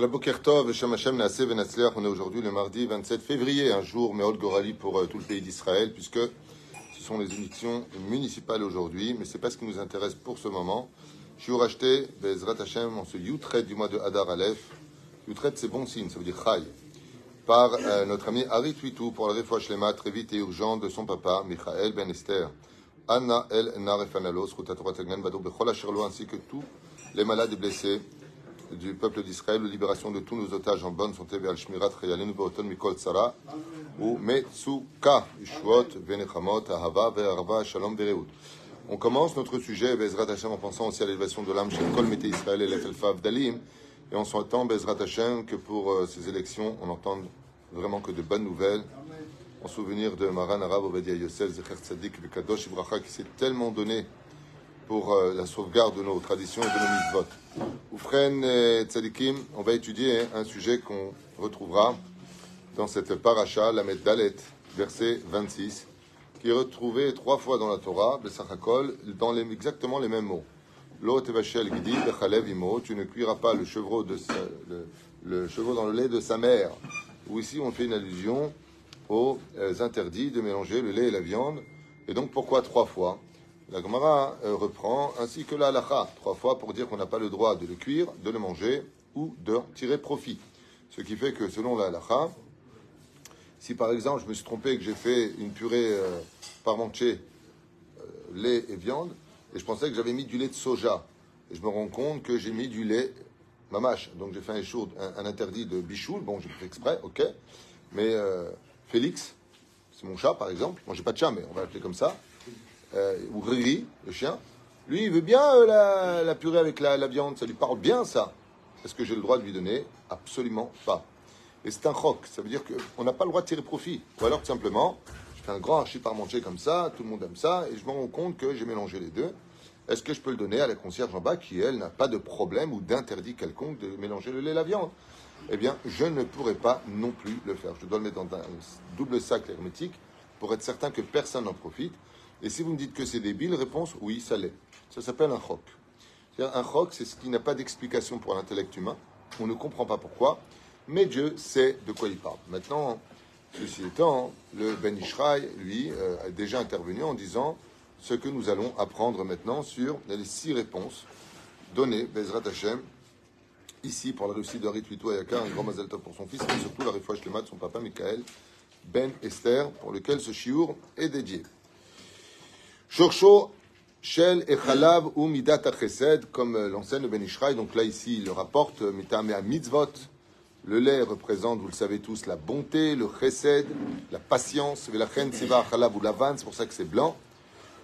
On est aujourd'hui le mardi 27 février, un jour Meol Gorali pour euh, tout le pays d'Israël, puisque ce sont les élections municipales aujourd'hui, mais c'est pas ce qui nous intéresse pour ce moment. Je suis racheté Bezrat Hashem en ce Yutret du mois de Hadar Aleph. Yutret, c'est bon signe, ça veut dire Chai. Par euh, notre ami Ari Twitou pour la réfoua Shlema très vite et urgent de son papa, Michael Ben Esther. Anna El Narefanalos, Rutatorah Tegnan, Badou Bechol ainsi que tous les malades et blessés du peuple d'Israël, la libération de tous nos otages en bonne santé, vers Shmirat Chayalinu Beoton Mikol Tzara, ou Metsuka, Ishvot, Venechamot, Ahava, Ve'arva, Shalom, Vereut. On commence notre sujet, Bezrat Hashem, en pensant aussi à l'élévation de l'âme chez Kol Mété Israël et l'Efelfav d'Alim, et on s'entend, Bezrat Hashem, que pour euh, ces élections, on entende vraiment que de bonnes nouvelles, en souvenir de Maran Arab Obadia Yosef, Zecher Tzadik, Vekadosh Ibracha, qui s'est tellement donné pour euh, la sauvegarde de nos traditions et de nos mitzvot. Oufren et Tzadikim, on va étudier un sujet qu'on retrouvera dans cette paracha, la Dalet, verset 26, qui est retrouvé trois fois dans la Torah, Besachakol, dans exactement les mêmes mots. Lo tevachel gidi tu ne cuiras pas le chevreau, de le, le chevreau dans le lait de sa mère. Ou ici, on fait une allusion aux euh, interdits de mélanger le lait et la viande. Et donc, pourquoi trois fois? La Gemara euh, reprend, ainsi que la halacha, trois fois pour dire qu'on n'a pas le droit de le cuire, de le manger ou de tirer profit. Ce qui fait que selon la halacha, si par exemple je me suis trompé et que j'ai fait une purée euh, parmentier, euh, lait et viande, et je pensais que j'avais mis du lait de soja, et je me rends compte que j'ai mis du lait mamache, donc j'ai fait un, interdit de bichoul, bon j'ai fait exprès, ok, mais euh, Félix, c'est mon chat par exemple, moi j'ai pas de chat mais on va l'appeler comme ça, euh, ou Riri, le chien, lui il veut bien euh, la, la purée avec la, viande, ça lui parle bien ça. Est-ce que j'ai le droit de lui donner? Absolument pas. Et c'est un croc, ça veut dire qu'on n'a pas le droit de tirer profit. Ou alors tout simplement, je fais un grand archi parmentier comme ça, tout le monde aime ça, et je me rends compte que j'ai mélangé les deux. Est-ce que je peux le donner à la concierge en bas qui, elle, n'a pas de problème ou d'interdit quelconque de mélanger le lait et la viande? Eh bien, je ne pourrais pas non plus le faire. Je dois le mettre dans un double sac hermétique pour être certain que personne n'en profite. Et si vous me dites que c'est débile, réponse oui, ça l'est. Ça s'appelle un choc. Un choc, c'est ce qui n'a pas d'explication pour l'intellect humain. On ne comprend pas pourquoi, mais Dieu sait de quoi il parle. Maintenant, ceci étant, le Ben Ishraï, lui, euh, a déjà intervenu en disant ce que nous allons apprendre maintenant sur les six réponses données, Bezrat Hashem, ici pour la réussite de Ritwito Ayaka, un grand mazel tov pour son fils, mais surtout la réfouche de son papa Michael Ben Esther, pour lequel ce chiour est dédié. Shorsho Shel Echalav ou Midat comme euh, l'enseigne le Ben Ishraï. Donc là, ici, il le rapporte, euh, Mitame à Mitzvot. Le lait représente, vous le savez tous, la bonté, le Chesed, la patience. Velachen Seva Chalav ou Lavan, c'est pour ça que c'est blanc.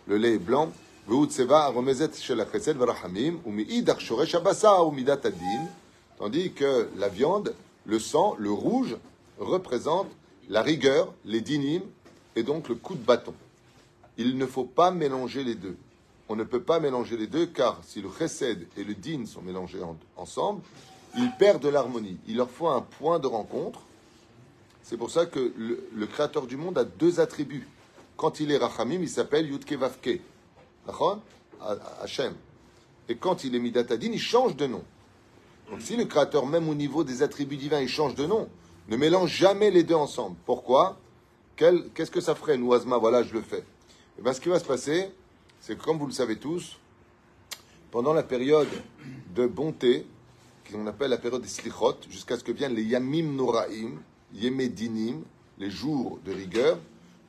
Le lait est blanc. Veut Seva Remezet Shel Chesed Varachamim, ou Mi'idach Shoresh Abasa ou Midat Adin. Tandis que la viande, le sang, le rouge, représente la rigueur, les dinim, et donc le coup de bâton. Il ne faut pas mélanger les deux. On ne peut pas mélanger les deux car si le chesed et le din sont mélangés en- ensemble, ils perdent l'harmonie. Il leur faut un point de rencontre. C'est pour ça que le, créateur du monde a deux attributs. Quand il est rachamim, il s'appelle Yudke Vavke. Hachem. Et quand il est Midatadin, il change de nom. Donc si le créateur, même au niveau des attributs divins, il change de nom, ne mélange jamais les deux ensemble. Pourquoi? Qu'est-ce que ça ferait, nous, Asma? Voilà, je le fais. Et bien, ce qui va se passer, c'est que, comme vous le savez tous, pendant la période de bonté, qu'on appelle la période des slichot, jusqu'à ce que viennent les yamim noraim, yemedinim, les jours de rigueur,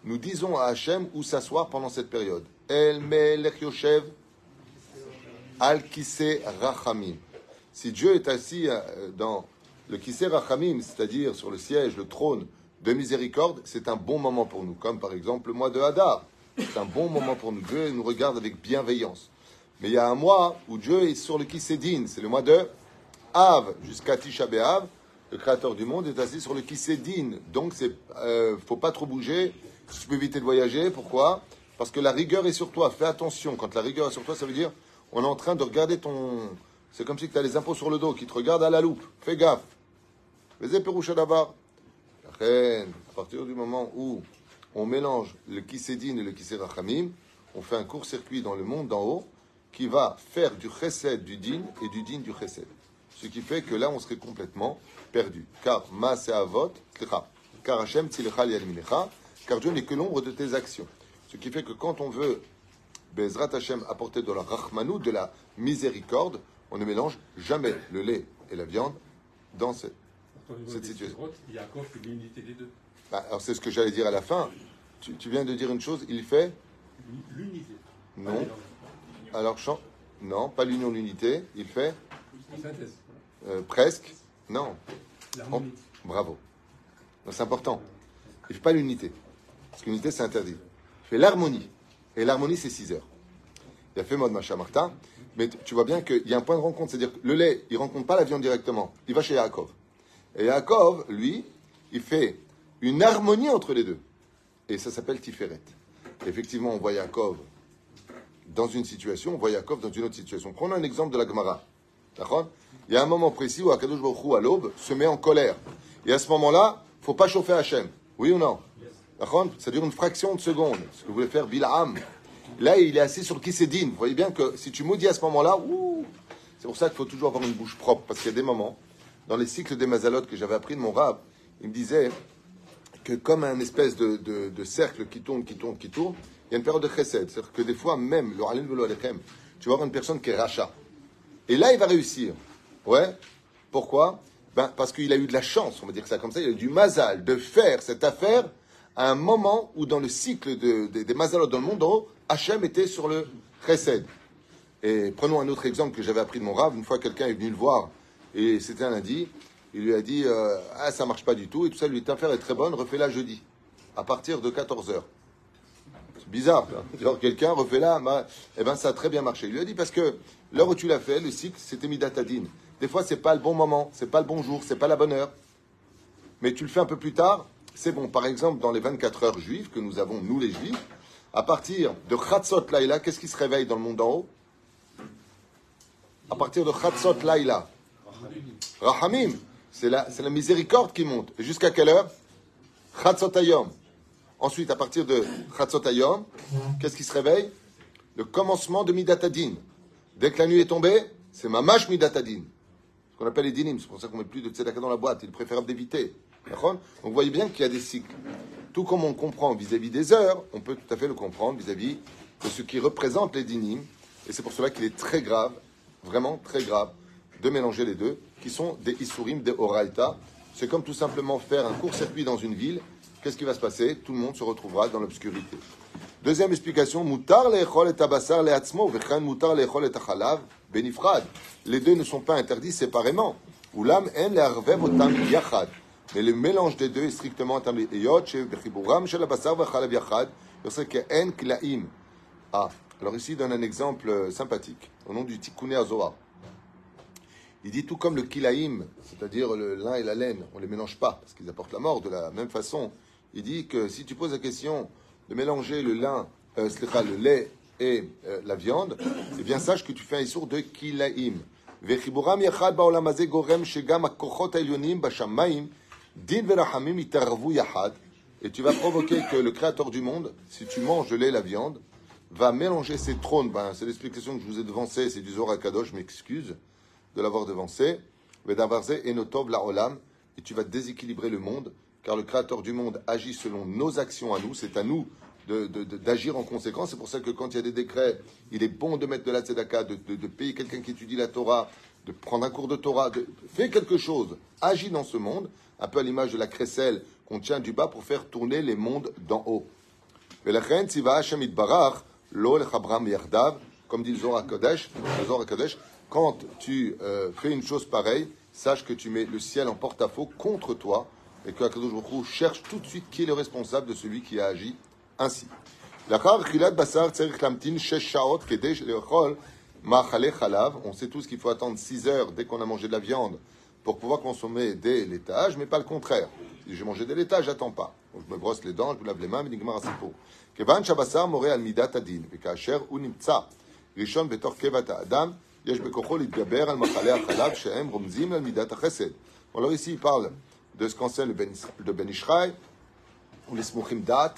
nous disons à Hachem où s'asseoir pendant cette période. El melech yoshev al kise rachamim. Si Dieu est assis euh, dans le kise rachamim, c'est-à-dire sur le siège, le trône de miséricorde, c'est un bon moment pour nous, comme par exemple le mois de Hadar. C'est un bon moment pour nous. Dieu nous regarde avec bienveillance. Mais il y a un mois où Dieu est sur le Kisédine, c'est le mois de Av jusqu'à Tisha B'Av. Le créateur du monde est assis sur le Kisédine. Donc, c'est, euh, faut pas trop bouger. Si tu peux éviter de voyager, pourquoi? Parce que la rigueur est sur toi. Fais attention. Quand la rigueur est sur toi, ça veut dire on est en train de regarder ton. C'est comme si tu as les impôts sur le dos qui te regardent à la loupe. Fais gaffe. Les éperouches d'abord. À partir du moment où on mélange le Kisédine et le Kisérachamim, on fait un court-circuit dans le monde d'en haut qui va faire du chesed du din et du din du chesed. Ce qui fait que là, on serait complètement perdu. Car ma avot, car Hachem car Dieu n'est que l'ombre de tes actions. Ce qui fait que quand on veut Bezrat Hashem apporter de la rachmanou, de la miséricorde, on ne mélange jamais le lait et la viande dans cette, cette situation. Il y a l'unité des deux. Bah, alors c'est ce que j'allais dire à la fin. Tu, tu, viens de dire une chose, il fait L'unité. Non. Alors, non, pas l'union, l'unité. Il fait euh, Presque. Non. L'harmonie. bravo. C'est important. Il ne fait pas l'unité. Parce que l'unité, c'est interdit. Il fait l'harmonie. Et l'harmonie, c'est 6 heures. Il a fait mode Macha Martin. Mais tu vois bien qu'il y a un point de rencontre. C'est-à-dire que le lait, il ne rencontre pas la viande directement. Il va chez Yaakov. Et Yaakov, lui, il fait une harmonie entre les deux. Et ça s'appelle Tiferet. Effectivement, on voit Yaakov dans une situation, on voit Yaakov dans une autre situation. Prenons un exemple de la Gemara. D'accord? Il y a un moment précis où Akadosh Baruch à l'aube, se met en colère. Et à ce moment-là, il ne faut pas chauffer Hachem. Oui ou non? D'accord? Ça dure une fraction de seconde. Ce que voulait faire Bilham. Là, il est assis sur le Kisedin. Vous voyez bien que si tu maudis à ce moment-là, c'est pour ça qu'il faut toujours avoir une bouche propre. Parce qu'il y a des moments, dans les cycles des mazalotes que j'avais appris de mon rab, il me disait que comme un espèce de, de, cercle qui tourne, qui tourne, qui tourne, il y a une période de chesed. C'est-à-dire que des fois, même, le tu vas avoir une personne qui est rachat. Et là, il va réussir. Ouais. Pourquoi? Ben, Parce qu'il a eu de la chance, on va dire ça comme ça, il a eu du mazal de faire cette affaire à un moment où, dans le cycle des mazalot dans le monde, Hachem était sur le chesed. Et prenons un autre exemple que j'avais appris de mon rave. Une fois, quelqu'un est venu le voir, et c'était un lundi. Il lui a dit euh, Ah, ça marche pas du tout, et tout ça, lui, ta affaire est très bonne, refais-la jeudi, à partir de 14h. C'est bizarre, genre quelqu'un refait là, bah, eh ben ça a très bien marché. Il lui a dit parce que l'heure où tu l'as fait, le cycle, c'était midatadine. Des fois, c'est pas le bon moment, c'est pas le bon jour, c'est pas la bonne heure. Mais tu le fais un peu plus tard, c'est bon. Par exemple, dans les 24 heures juives que nous avons, nous les juifs, à partir de Chatzot Laila, qu'est-ce qui se réveille dans le monde d'en haut? À partir de Chatzot Laila. Rahamim. C'est la, la, miséricorde qui monte. Et jusqu'à quelle heure? Chatzot Ayom. Ensuite, à partir de Chatzot Ayom, qu'est-ce qui se réveille? Le commencement de Midatadin. Dès que la nuit est tombée, c'est Mamash Midatadin. Ce qu'on appelle les dinim. C'est pour ça qu'on met plus de tzedaka dans la boîte. Il est préférable d'éviter. Donc vous voyez bien qu'il y a des cycles. Tout comme on comprend vis-à-vis des heures, on peut tout à fait le comprendre vis-à-vis de ce qui représente les dinim. Et c'est pour cela qu'il est très grave, vraiment très grave, de mélanger les deux, qui sont des isurim, des oraita. C'est comme tout simplement faire un court-circuit dans une ville. Qu'est-ce qui va se passer? Tout le monde se retrouvera dans l'obscurité. Deuxième explication, et lechol et benifrad. Les deux ne sont pas interdits séparément. En le'arvev otam yachad. Mais le mélange des deux est strictement interdit. Ah, alors ici, il donne un exemple euh, sympathique, au nom du Tikkun Azohar. Il dit tout comme le kilaïm, c'est-à-dire le lin et la laine, on ne les mélange pas, parce qu'ils apportent la mort de la même façon. Il dit que si tu poses la question de mélanger le lin, euh, le lait et euh, la viande, eh bien sache que tu fais un issour de kilaïm. Yahad. Et tu vas provoquer que le créateur du monde, si tu manges le lait et la viande, va mélanger ses trônes. Ben, c'est l'explication que je vous ai devancée, c'est du Zohar Kadosh, je m'excuse de l'avoir devancé. Et tu vas déséquilibrer le monde, car le créateur du monde agit selon nos actions à nous. C'est à nous d'agir en conséquence. C'est pour ça que quand il y a des décrets, il est bon de mettre de la tzedaka, de, de, payer quelqu'un qui étudie la Torah, de prendre un cours de Torah, de faire quelque chose, agis dans ce monde, un peu à l'image de la crécelle qu'on tient du bas pour faire tourner les mondes d'en haut. Comme dit le Zohar Kodesh, le Zohar Kodesh quand tu euh, fais une chose pareille, sache que tu mets le ciel en porte-à-faux contre toi et que Akadosh Baruch cherche tout de suite qui est le responsable de celui qui a agi ainsi. On sait tous qu'il faut attendre 6 heures dès qu'on a mangé de la viande pour pouvoir consommer des laitages, mais pas le contraire. Si j'ai mangé des laitages, j'attends pas. je me brosse les dents, je me lave les mains, mais nigmar asipo. Kevan shabasar. ראשון בתוך קיבת האדם, יש בכוחו להתגבר על מחלי החלב שהם רומזים על מידת החסד. Alors ici, il parle de ce qu'enseigne le Ben Ishraï, ou les Smuchim Dat,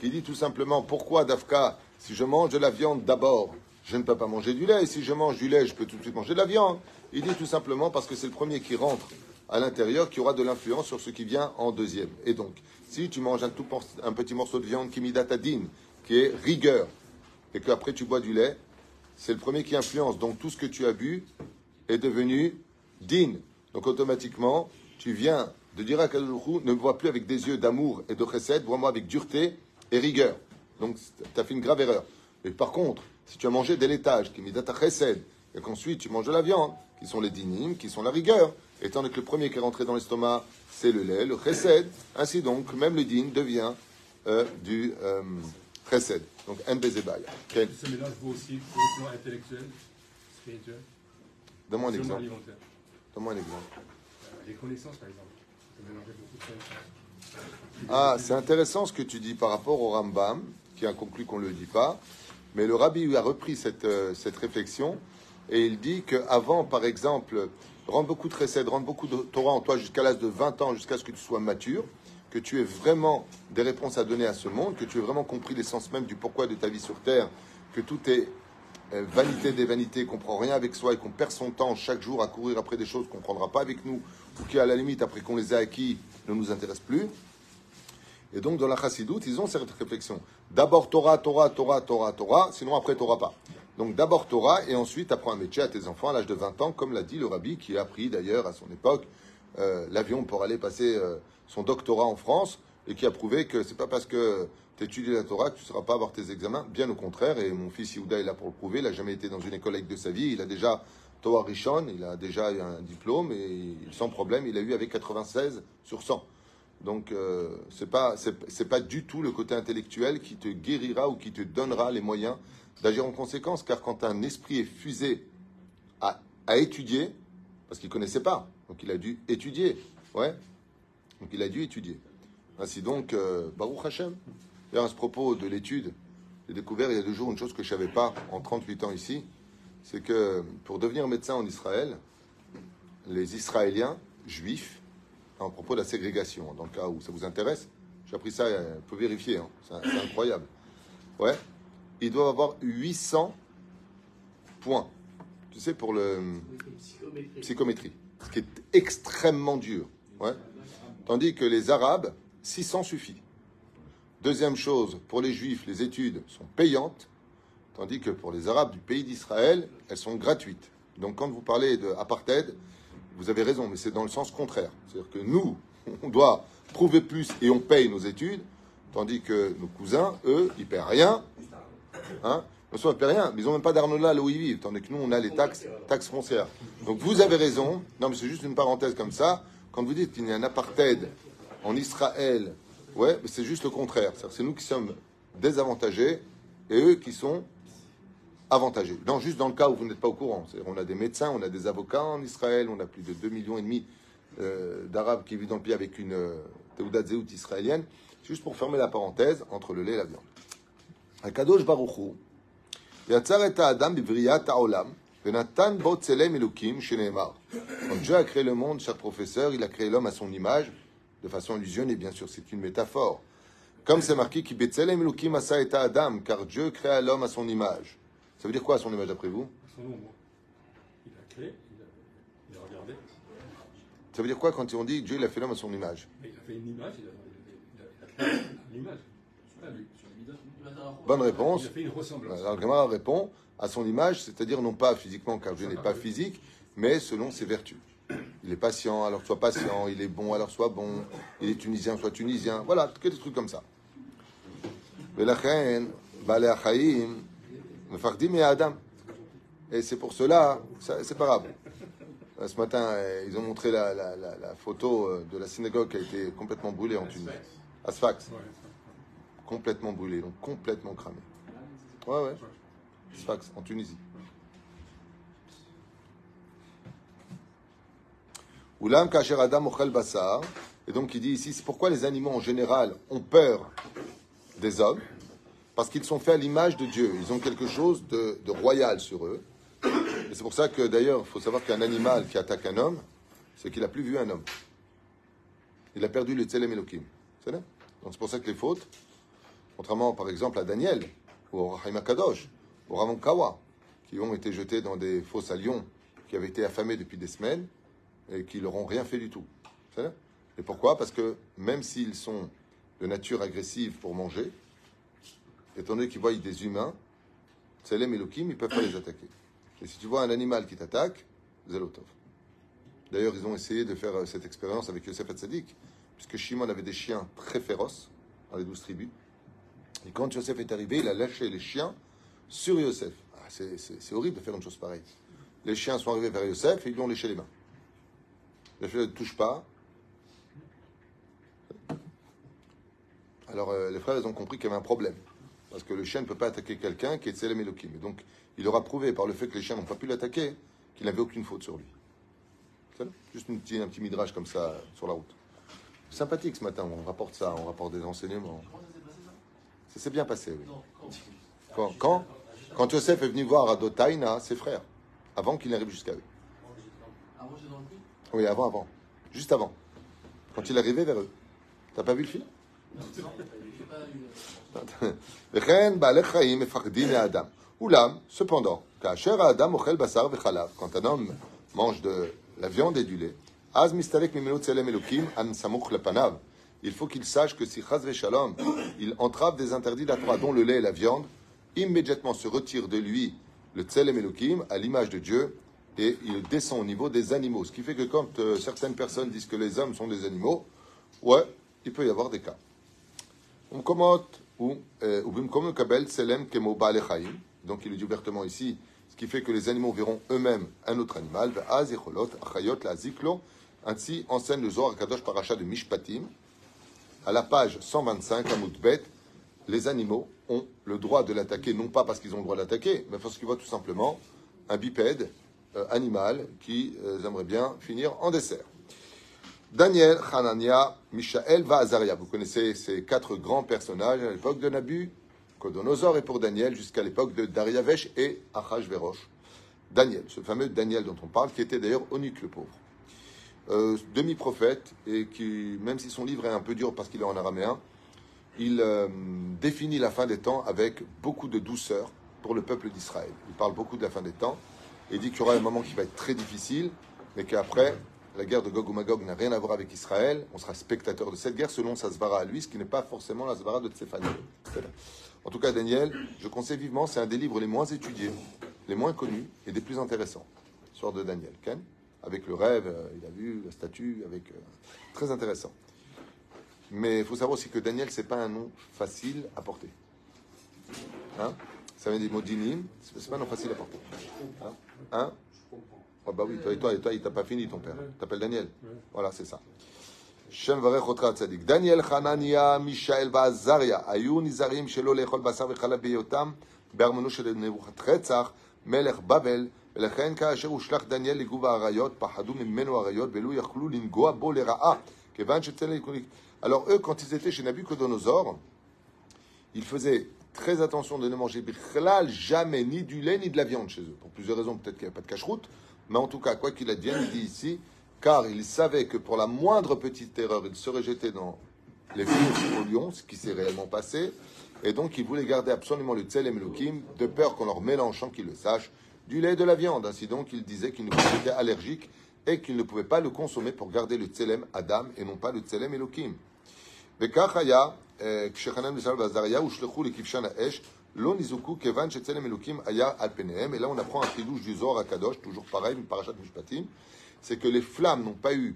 qui dit tout simplement pourquoi Dafka, si je mange de la viande d'abord, je ne peux pas manger du lait, et si je mange du lait, je peux tout de suite manger de la viande. Il dit tout simplement parce que c'est le premier qui rentre à l'intérieur qui aura de l'influence sur ce qui vient en deuxième. Et donc, si tu manges un, tout, un petit morceau de viande qui midatadine, qui est rigueur, et qu'après tu bois du lait, c'est le premier qui influence. Donc tout ce que tu as bu est devenu din. Donc automatiquement, tu viens de dire à Kadoujou, ne me vois plus avec des yeux d'amour et de chesed, vois-moi avec dureté et rigueur. Donc tu as fait une grave erreur. Mais par contre, si tu as mangé des laitages, qui midata chesed, et qu'ensuite tu manges de la viande, qui sont les dinim, qui sont la rigueur, étant donné que le premier qui est rentré dans l'estomac, c'est le lait, le chesed, ainsi donc, même le din devient euh, du euh, chesed. Donc, mbezebaya. Okay. Ce mélange vaut aussi pour le plan intellectuel, spirituel Donne-moi un exemple. Donne-moi un exemple. Euh, les connaissances, par exemple. beaucoup de connaissances. Ah, c'est intéressant ce que tu dis par rapport au Rambam, qui a conclu qu'on ne le dit pas. Mais le rabbi a repris cette, euh, cette réflexion et il dit qu'avant, par exemple, rendre beaucoup de rendre beaucoup de Torah en toi jusqu'à l'âge de 20 ans, jusqu'à ce que tu sois mature, que tu aies vraiment des réponses à donner à ce monde, que tu aies vraiment compris l'essence même du pourquoi de ta vie sur Terre, que tout est euh, vanité des vanités, qu'on prend rien avec soi et qu'on perd son temps chaque jour à courir après des choses qu'on ne prendra pas avec nous, ou qui, à la limite, après qu'on les a acquis, ne nous intéressent plus. Et donc, dans la chassidoute, ils ont cette réflexion. D'abord Torah, Torah, Torah, Torah, Torah, sinon après Torah pas. Donc d'abord Torah et ensuite apprends un métier à tes enfants à l'âge de 20 ans, comme l'a dit le rabbi qui a pris d'ailleurs à son époque euh, l'avion pour aller passer euh, son doctorat en France et qui a prouvé que c'est pas parce que tu étudies la Torah que tu ne seras pas avoir tes examens, bien au contraire. Et mon fils Yehuda est là pour le prouver. Il n'a jamais été dans une école de sa vie. Il a déjà Torah Rishon, il a déjà un diplôme et sans problème, il a eu avec 96 sur 100. Donc euh, c'est pas pas du tout le côté intellectuel qui te guérira ou qui te donnera les moyens d'agir en conséquence, car quand un esprit est fusé à, à étudier, parce qu'il connaissait pas, donc il a dû étudier, ouais, donc il a dû étudier. Ainsi donc, euh, Baruch Hashem. Et à ce propos de l'étude, j'ai découvert il y a deux jours une chose que je savais pas en 38 ans ici, c'est que pour devenir médecin en Israël, les Israéliens juifs à propos de la ségrégation, dans le cas où ça vous intéresse. J'ai appris ça, il euh, faut vérifier, hein. c'est incroyable. Ouais, ils doivent avoir 800 points, tu sais, pour le psychométrie, ce qui est extrêmement dur. Ouais. Tandis que les Arabes, 600 suffit. Deuxième chose, pour les Juifs, les études sont payantes, tandis que pour les Arabes du pays d'Israël, elles sont gratuites. Donc quand vous parlez d'apartheid, vous avez raison, mais c'est dans le sens contraire. C'est-à-dire que nous, on doit prouver plus et on paye nos études, tandis que nos cousins, eux, ils paient rien. Hein? Ne paient rien, mais ils n'ont même pas d'Arnola là où ils vivent, tandis que nous, on a les taxes, taxes foncières. Donc vous avez raison. Non, mais c'est juste une parenthèse comme ça. Quand vous dites qu'il y a un apartheid en Israël, ouais, c'est juste le contraire. C'est nous qui sommes désavantagés et eux qui sont avantagé. Non, juste dans le cas où vous n'êtes pas au courant. On a des médecins, on a des avocats en Israël, on a plus de 2 millions et demi euh, d'Arabes qui vivent dans le pays avec une euh, Teudat israélienne. Juste pour fermer la parenthèse entre le lait et la viande. Akadosh et Adam Quand Dieu a créé le monde, cher professeur, il a créé l'homme à son image, de façon illusionnée, bien sûr, c'est une métaphore. Comme c'est marqué, qui betzelem elukim asa et Adam, car Dieu créa l'homme à son image. Ça veut dire quoi son image d'après vous? Son ombre. Il a créé, il a, regardé. Ça veut dire quoi quand on dit Dieu il a fait l'homme à son image? Il a fait une image, il a, créé l'image. Bonne réponse. Il a fait une ressemblance. Alors, répond à son image, c'est-à-dire non pas physiquement, car Dieu n'est pas physique, mais selon ses vertus. Il est patient, alors sois patient. Il est bon, alors sois bon. Il est tunisien, soit tunisien. Voilà, que des trucs comme ça. Et c'est pour cela, c'est pas grave. Euh, ce matin, euh, ils ont montré la, photo euh, de la synagogue qui a été complètement brûlée en Tunisie. Asfax. Complètement brûlée, donc complètement cramée. Ouais, ouais. Asfax, en Tunisie. Oulam kacher Adam basar. Et donc il dit ici, c'est pourquoi les animaux en général ont peur des hommes? Parce qu'ils sont faits à l'image de Dieu. Ils ont quelque chose de, royal sur eux. Et c'est pour ça que d'ailleurs, il faut savoir qu'un animal qui attaque un homme, c'est qu'il n'a plus vu un homme. Il a perdu le Tselem Elohim. C'est pour ça que les fautes, contrairement par exemple à Daniel, ou au Rahim Kadosh, au Ramon Kawa, qui ont été jetés dans des fosses à lions, qui avaient été affamés depuis des semaines et qui leur ont rien fait du tout. Et pourquoi? Parce que même s'ils sont de nature agressive pour manger, étant donné qu'ils voient des humains, Tselem et Lokim, ils ne peuvent pas les attaquer. Et si tu vois un animal qui t'attaque, Zelotov. D'ailleurs, ils ont essayé de faire euh, cette expérience avec Yosef Hatzadik, puisque Shimon avait des chiens très féroces dans les douze tribus. Et quand Yosef est arrivé, il a lâché les chiens sur Yosef. Ah, c'est horrible de faire une chose pareille. Les chiens sont arrivés vers Yosef et ils lui ont léché les mains. Yosef ne touche pas. Alors euh, les frères, ils ont compris qu'il y avait un problème. Parce que le chien ne peut pas attaquer quelqu'un qui est Tselem Elohim. Et donc, il aura prouvé par le fait que les chiens n'ont pas pu l'attaquer qu'il n'avait aucune faute sur lui. Juste un petit, un petit midrash comme ça sur la route. Sympathique ce matin, on rapporte ça, on rapporte des enseignements. Ça s'est bien passé, oui. Quand, quand, quand Yosef est venu voir Adotaina, ses frères, avant qu'il n'arrive jusqu'à eux. Oui, avant, avant. Juste avant. Quand il est arrivé vers eux. T'as pas vu le film? Oulam, cependant, quand un homme mange de la viande et du lait, il faut qu'il sache que si Chaz Shalom, il entrave des interdits de dont le lait et la viande, immédiatement se retire de lui le Tselem Elohim à l'image de Dieu et il descend au niveau des animaux. Ce qui fait que quand euh, certaines personnes disent que les hommes sont des animaux, ouais, il peut y avoir des cas. Euh, donc il est dit ouvertement ici, ce qui fait que les animaux verront eux-mêmes un autre animal. Ainsi enseigne le Zohar Kadosh de Mishpatim. À la page 125, à Moutbet, les animaux ont le droit de l'attaquer, non pas parce qu'ils ont le droit de l'attaquer, mais parce qu'ils voient tout simplement un bipède euh, animal qui euh, aimerait bien finir en dessert. Daniel, Hanania, Mishaël, Vazaria. Vous connaissez ces quatre grands personnages à l'époque de Nabu, Kodonosor et pour Daniel jusqu'à l'époque de Dariavesh et Achashverosh. Daniel, ce fameux Daniel dont on parle, qui était d'ailleurs Onique le pauvre. Euh, demi-prophète et qui, même si son livre est un peu dur parce qu'il est en araméen, il euh, définit la fin des temps avec beaucoup de douceur pour le peuple d'Israël. Il parle beaucoup de la fin des temps et dit qu'il y aura un moment qui va être très difficile, mais qu'après, la guerre de Gog ou Magog n'a rien à voir avec Israël. On sera spectateur de cette guerre selon sa svara à lui, ce qui n'est pas forcément la svara de Tsefani. En tout cas, Daniel, je conseille vivement, c'est un des livres les moins étudiés, les moins connus et des plus intéressants. Sort de Daniel. Ken Avec le rêve, euh, il a vu la statue, avec. Euh, très intéressant. Mais il faut savoir aussi que Daniel, c'est pas un nom facile à porter. Hein Ça vient des mots dinim, c'est pas un nom facile à porter. Hein, hein Oh bah oui, toi, et toi, et toi, il t'a pas fini ton père. T'appelles Daniel. Voilà, c'est ça. Shem varech otra tzadik. Daniel, Hanania, Mishael Vazaria. Ayu nizarim shelo lechol basar vechalab beyotam. בארמונו של נבוכת רצח, מלך בבל, ולכן כאשר הושלך דניאל לגוב האריות, פחדו ממנו האריות, ולא יכלו לנגוע בו לרעה, כיוון שצלם... alors eux, quand ils étaient chez Nabucodonosor, ils faisaient très attention de ne manger bichlal jamais ni du lait ni de la viande chez eux. Pour plusieurs raisons, peut-être qu'il n'y a pas de cache-route, mais en tout cas, quoi qu'il advienne, il dit ici, car il savait que pour la moindre petite erreur, il serait jeté dans les fours au lion, ce qui s'est réellement passé, et donc il voulait garder absolument le tselem elokim, de peur qu'on leur mélange, sans qu'ils le sachent, du lait et de la viande. Ainsi donc, il disait qu'il était allergique et qu'il ne pouvait pas le consommer pour garder le tselem Adam et non pas le tselem Et là, on apprend un chidouche du Zohar à Kadosh, toujours pareil. C'est que les flammes n'ont pas eu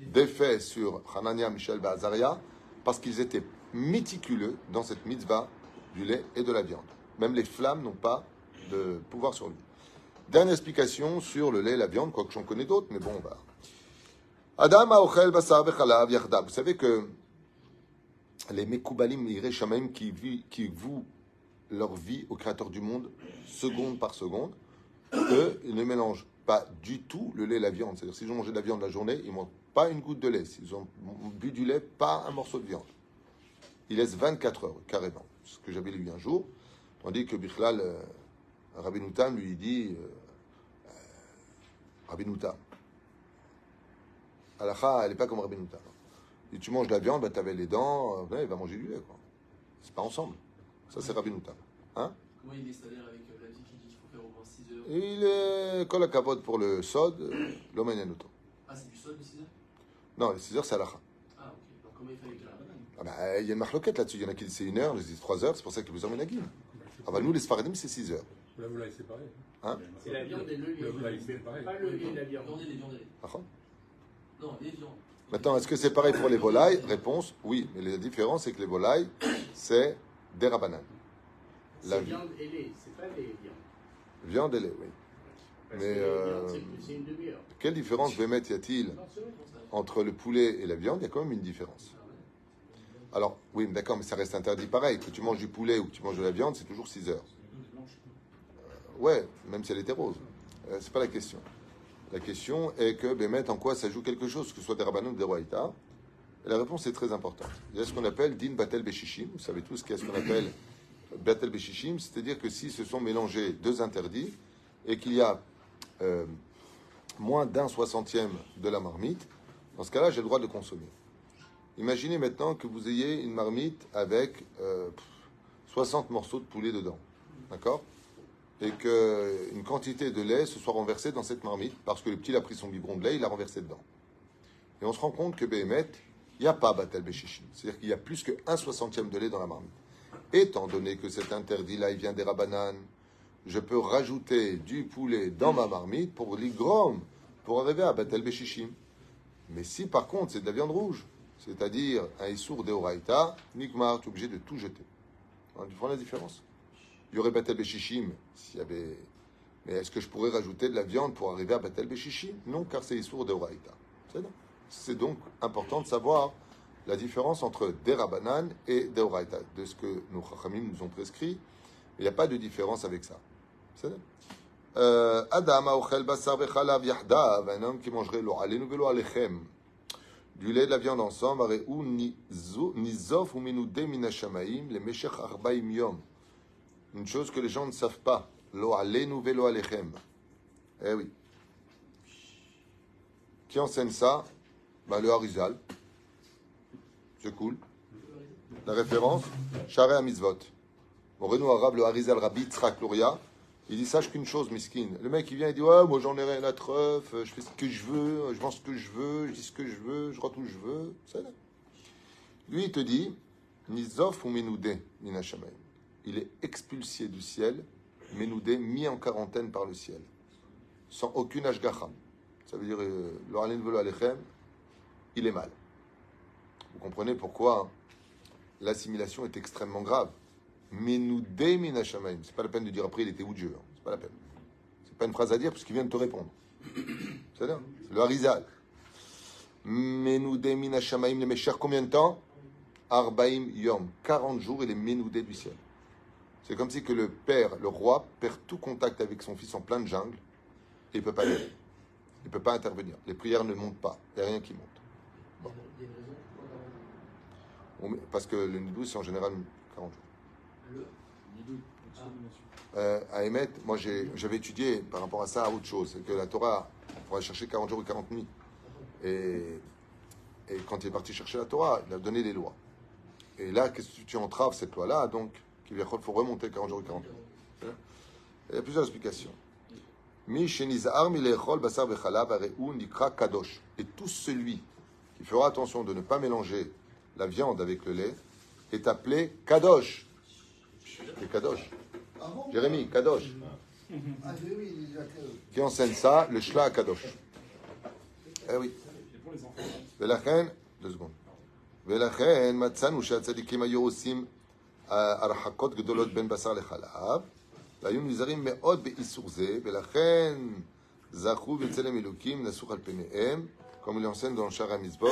d'effet sur Hanania, Michel, Bazaria, parce qu'ils étaient méticuleux dans cette mitzvah du lait et de la viande. Même les flammes n'ont pas de pouvoir sur lui. Dernière explication sur le lait et la viande, quoique j'en connais d'autres, mais bon, on va. Adam aochel basar vechalav Vous savez que les Mekoubalim Ireshamaim qui, qui vouent leur vie au Créateur du monde, seconde par seconde, eux, ils ne mélangent pas du tout le lait et la viande. C'est-à-dire, s'ils ont mangé de la viande la journée, ils ne mangent pas une goutte de lait. S'ils ont bu du lait, pas un morceau de viande. Ils laissent 24 heures, carrément. Ce que j'avais lu un jour. Tandis que Bichlal, euh, Rabbi lui dit euh, euh Rabbi Noutam, elle n'est pas comme Rabbi Noutam. Si tu manges de la viande, bah, tu avais les dents, euh, il va manger du lait. C'est pas ensemble. Ça, c'est Rabbi Noutam. Hein? Comment il est avec euh, la vie qui dit qu'il faut faire au pendant 6 heures? Il est kol hakavod pour le sod, l'homme auto. Ah, c'est du sol de 6 heures? Non, les 6 heures, c'est halakha. Ah, ok. Donc comment il fallait que la banane? Ah bah, il y a une marloquette là-dessus. Il y en a qui disent c'est une heure, d'autres disent 3 heures, c'est pour ça qu'il y a plusieurs ménagim. Ah bah nous, les Sfaradim, c'est 6 heures. Là, vous l'avez séparé. Hein? C'est la viande et le lait. Là, vous l'avez séparé. Pas le lait et la viande. Viande et les viandes et les- D'accord Non, les viandes. Maintenant, est-ce que c'est pareil pour les volailles? Réponse oui. Mais la différence, c'est que les volailles, c'est des rabanan. La viande et lait, c'est pas les viandes. viande et lait, oui. Parce Mais, euh, c'est- une demi-heure. Quelle différence, Bémet, y a-t-il entre le poulet et la viande? Il y a quand même une différence. Ah. Alors, oui, d'accord, mais ça reste interdit pareil. Que tu manges du poulet ou que tu manges de la viande, c'est toujours 6 heures. Euh, ouais, même si elle était rose. Euh, c'est pas la question. La question est que, Bémet, en quoi ça joue quelque chose, que ce soit des rabanon ou des roaïta la réponse est très importante. Il y a ce qu'on appelle din batel beshishim. Vous savez tous ce qu'est ce qu'on appelle batel beshishim, c'est-à-dire que si se sont mélangés deux interdits et qu'il y a euh, moins d'un soixantième de la marmite, dans ce cas-là, j'ai le droit de consommer. Imaginez maintenant que vous ayez une marmite avec euh, pff, 60 morceaux de poulet dedans. D'accord? Et qu'une quantité de lait se soit renversée dans cette marmite parce que le petit a pris son biberon de lait, il l'a renversé dedans. Et on se rend compte que Béhémet, il n'y a pas Batel Béchichim. C'est-à-dire qu'il y a plus que 1 soixantième de lait dans la marmite. Étant donné que cet interdit-là, il vient des rabananes, je peux rajouter du poulet dans ma marmite pour l'igrom, pour arriver à Batel Béchichim. Mais si par contre c'est de la viande rouge, c'est-à-dire un Issour de Horaïta, Nikmar, tu obligé de tout jeter. Hein, tu vois la différence? Y aurait Batel Béchichim s'il y avait. Mais est-ce que je pourrais rajouter de la viande pour arriver à Batel Béchichim? Non, car c'est Issour de Horaïta. C'est donc important de savoir la différence entre des Rabanan et des Horaïta, de ce que nos Chachamim nous ont prescrit. Il n'y a pas de différence avec ça. Euh, Adam un homme qui mangerait du lait et de la viande ensemble, les. Une chose que les gens ne savent pas, lo alenu velo alechem. Eh oui. Qui enseigne ça? Bah, Le Harizal. C'est cool. La référence? Charé Amizvot. Mon Renaud arabe, le Harizal Rabbi Tzrak Luria, il dit sache qu'une chose, miskin. Le mec, il vient, il dit Ouais, moi j'en ai rien à treuf, je fais ce que je veux, je vends ce que je veux, je dis ce que je veux, je rentre où je veux. Lui, il te dit Nizof ou Menoudé, Minashamaim. Il est expulsé du ciel, Menoudé, mis en quarantaine par le ciel, sans aucune ashgacha. Ça veut dire euh, Lo alen velo alechem, il est mal. Vous comprenez pourquoi hein, l'assimilation est extrêmement grave. Menoudé minashamaim. C'est pas la peine de dire après il était où Dieu. hein. C'est pas la peine. C'est pas une phrase à dire puisqu'il vient de te répondre. C'est le harizal. Menoudé minashamaim le méchère combien de temps? Arbaim yom. 40 jours il est menoudé du ciel. C'est comme si que le père, le roi, perd tout contact avec son fils en pleine jungle et il peut pas y aller. Il peut pas intervenir. Les prières ne montent pas. Il n'y a rien qui monte. Il il On met- Parce que le nidou, c'est en général 40 jours. Le Euh, à émettre, moi j'ai- j'avais étudié par rapport à ça à autre chose, c'est que la Torah, on pourrait chercher 40 jours et 40 nuits. Et, et quand il est parti chercher la Torah, il a donné les lois. Et là, qu'est-ce que tu entraves cette loi-là Donc, il faut remonter 40 jours et 40 nuits. Il y a plusieurs explications. Mi shenizar milechol basar vechalav areu nikra kadosh. Et tout celui qui fera attention de ne pas mélanger la viande avec le lait est appelé kadosh. C'est kadosh. Ah bon Jérémie, kadosh. Ah oui, oui, il y a que- Qui enseigne ça Le Shla Kadosh. Eh oui. ולכן, deux secondes. ולכן מצאנו שהצדיקים היו עושים אה, הרחקות גדולות בין בשר לחלב, והיו נזהרים מאוד באיסור זה, ולכן זכו בצלם אלוקים, נסוך על פניהם, comme il enseigne dans le Shara Mitzvot,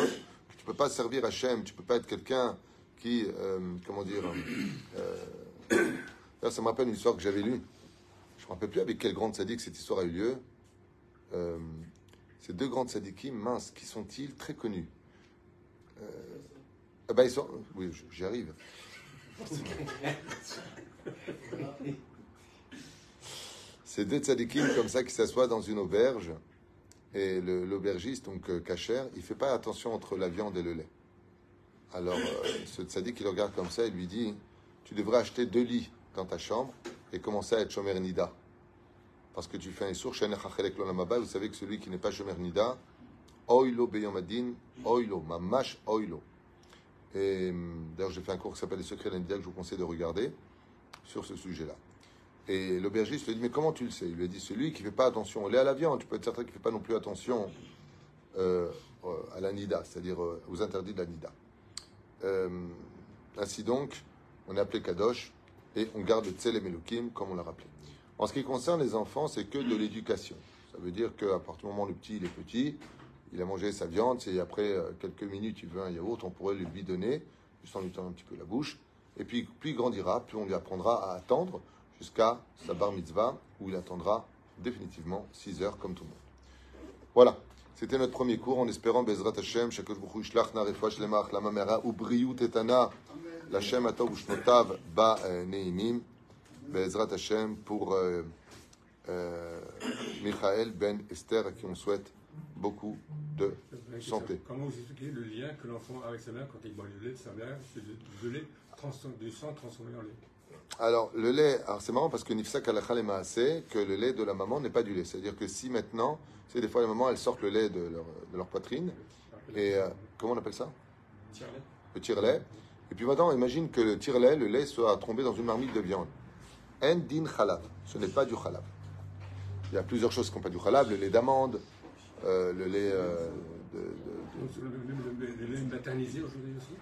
que tu peux pas servir Hachem, tu peux pas être quelqu'un qui, euh, comment dire, euh, là, ça me rappelle une histoire que j'avais lue. Je ne me rappelle plus avec quelle grande sadique cette histoire a eu lieu. Euh, ces deux grandes sadikim, minces, qui sont-ils très connus euh, ah ben, ils sont, Oui, j- j'y arrive. Ces deux tzadikim comme ça qui s'assoient dans une auberge et l'aubergiste, donc euh, cachère, il fait pas attention entre la viande et le lait. Alors euh, ce tzadik il regarde comme ça et lui dit Tu devrais acheter deux lits dans ta chambre et commencer à être shomer nida. parce que tu fais un sourd, vous savez que celui qui n'est pas Shomer Nida, Oilo Beyomadin, Oilo, Mamash Oilo. Et hum, d'ailleurs, j'ai fait un cours qui s'appelle Les secrets de que je vous conseille de regarder sur ce sujet-là. Et l'aubergiste lui dit Mais comment tu le sais? Il lui a dit Celui qui ne fait pas attention, il est à la viande, tu peux être certain qu'il ne fait pas non plus attention euh, euh, à la Nida, c'est-à-dire euh, aux interdits de la Nida. Euh, ainsi donc, on est appelé Kadosh et on garde le Tzel et comme on l'a rappelé. En ce qui concerne les enfants, c'est que de l'éducation. Ça veut dire qu'à partir du moment où le petit il est petit, il a mangé sa viande, et après euh, quelques minutes il veut un yaourt, on pourrait lui donner, juste en lui tendant un petit peu la bouche. Et puis il grandira, plus on lui apprendra à attendre jusqu'à sa bar mitzvah, où il attendra définitivement 6 heures comme tout le monde. Voilà, c'était notre premier cours en espérant Bezrat Hashem, Shakosh Bukhu Ishlach Na Refoua Shlemach, La Mamera, Ubriut Etana, La Shem Atov Ushnotav, Ba euh, Neimim, Bezrat Hashem pour euh, euh, Michael Ben Esther, à qui on souhaite beaucoup de santé. Comment vous expliquez le lien que l'enfant a avec sa mère quand il boit le lait de sa mère, de lait du sang transformé en lait? Alors, le lait, c'est marrant parce que Nifsak Alachal et Maaseh, que le lait de la maman n'est pas du lait. C'est-à-dire que si maintenant, c'est des fois les mamans, elles sortent le lait de leur, de leur poitrine, et euh, comment on appelle ça? Le tire-lait. Et puis maintenant, imagine que le tire-lait, le lait soit tombé dans une marmite de viande. En din chalav, ce n'est pas du chalav. Il y a plusieurs choses qui n'ont pas du chalav, le lait d'amande, euh, le lait euh, de, le, lait maternisé aujourd'hui aussi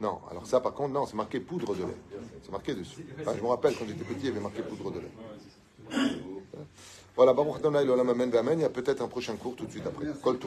Non, alors ça par contre, non, c'est marqué poudre de lait. C'est marqué dessus. Enfin, je me rappelle quand j'étais petit, il y avait marqué poudre de lait. Voilà, Baruch Adonai, l'olam amen, amen. Il y a peut-être un prochain cours tout de suite après. Kol